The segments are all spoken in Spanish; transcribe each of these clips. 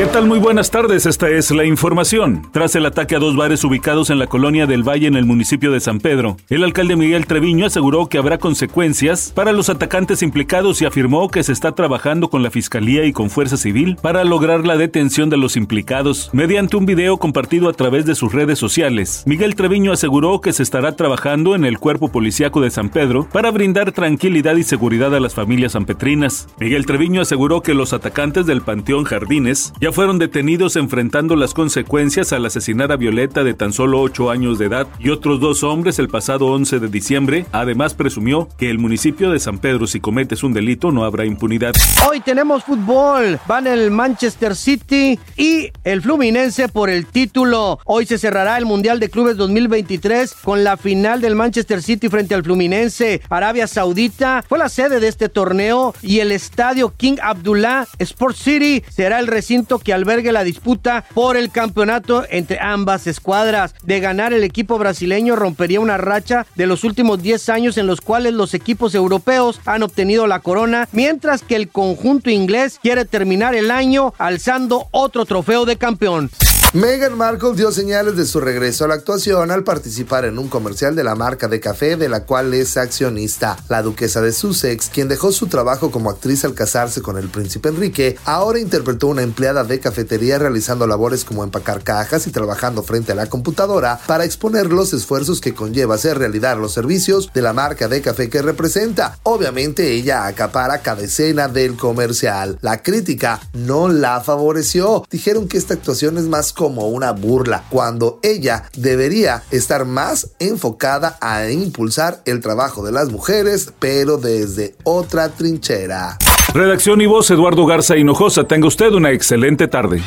¿Qué tal? Muy buenas tardes, esta es la información. Tras el ataque a dos bares ubicados en la colonia del Valle en el municipio de San Pedro, el alcalde Miguel Treviño aseguró que habrá consecuencias para los atacantes implicados y afirmó que se está trabajando con la Fiscalía y con Fuerza Civil para lograr la detención de los implicados. Mediante un video compartido a través de sus redes sociales, Miguel Treviño aseguró que se estará trabajando en el cuerpo policíaco de San Pedro para brindar tranquilidad y seguridad a las familias sanpetrinas. Miguel Treviño aseguró que los atacantes del Panteón Jardines ya fueron detenidos enfrentando las consecuencias al asesinar a Violeta de tan solo 8 años de edad y otros dos hombres el pasado 11 de diciembre. Además presumió que el municipio de San Pedro si cometes un delito no habrá impunidad. Hoy tenemos fútbol, van el Manchester City y el Fluminense por el título. Hoy se cerrará el Mundial de Clubes 2023 con la final del Manchester City frente al Fluminense. Arabia Saudita fue la sede de este torneo y el estadio King Abdullah Sports City será el recinto que albergue la disputa por el campeonato entre ambas escuadras. De ganar el equipo brasileño rompería una racha de los últimos 10 años en los cuales los equipos europeos han obtenido la corona, mientras que el conjunto inglés quiere terminar el año alzando otro trofeo de campeón. Meghan Markle dio señales de su regreso a la actuación al participar en un comercial de la marca de café de la cual es accionista. La duquesa de Sussex, quien dejó su trabajo como actriz al casarse con el príncipe Enrique, ahora interpretó una empleada de cafetería realizando labores como empacar cajas y trabajando frente a la computadora para exponer los esfuerzos que conlleva hacer realidad los servicios de la marca de café que representa. Obviamente ella acapara cada escena del comercial. La crítica no la favoreció. Dijeron que esta actuación es más como una burla, cuando ella debería estar más enfocada a impulsar el trabajo de las mujeres, pero desde otra trinchera. Redacción y voz Eduardo Garza Hinojosa. Tenga usted una excelente tarde.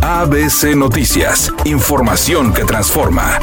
ABC Noticias. Información que transforma.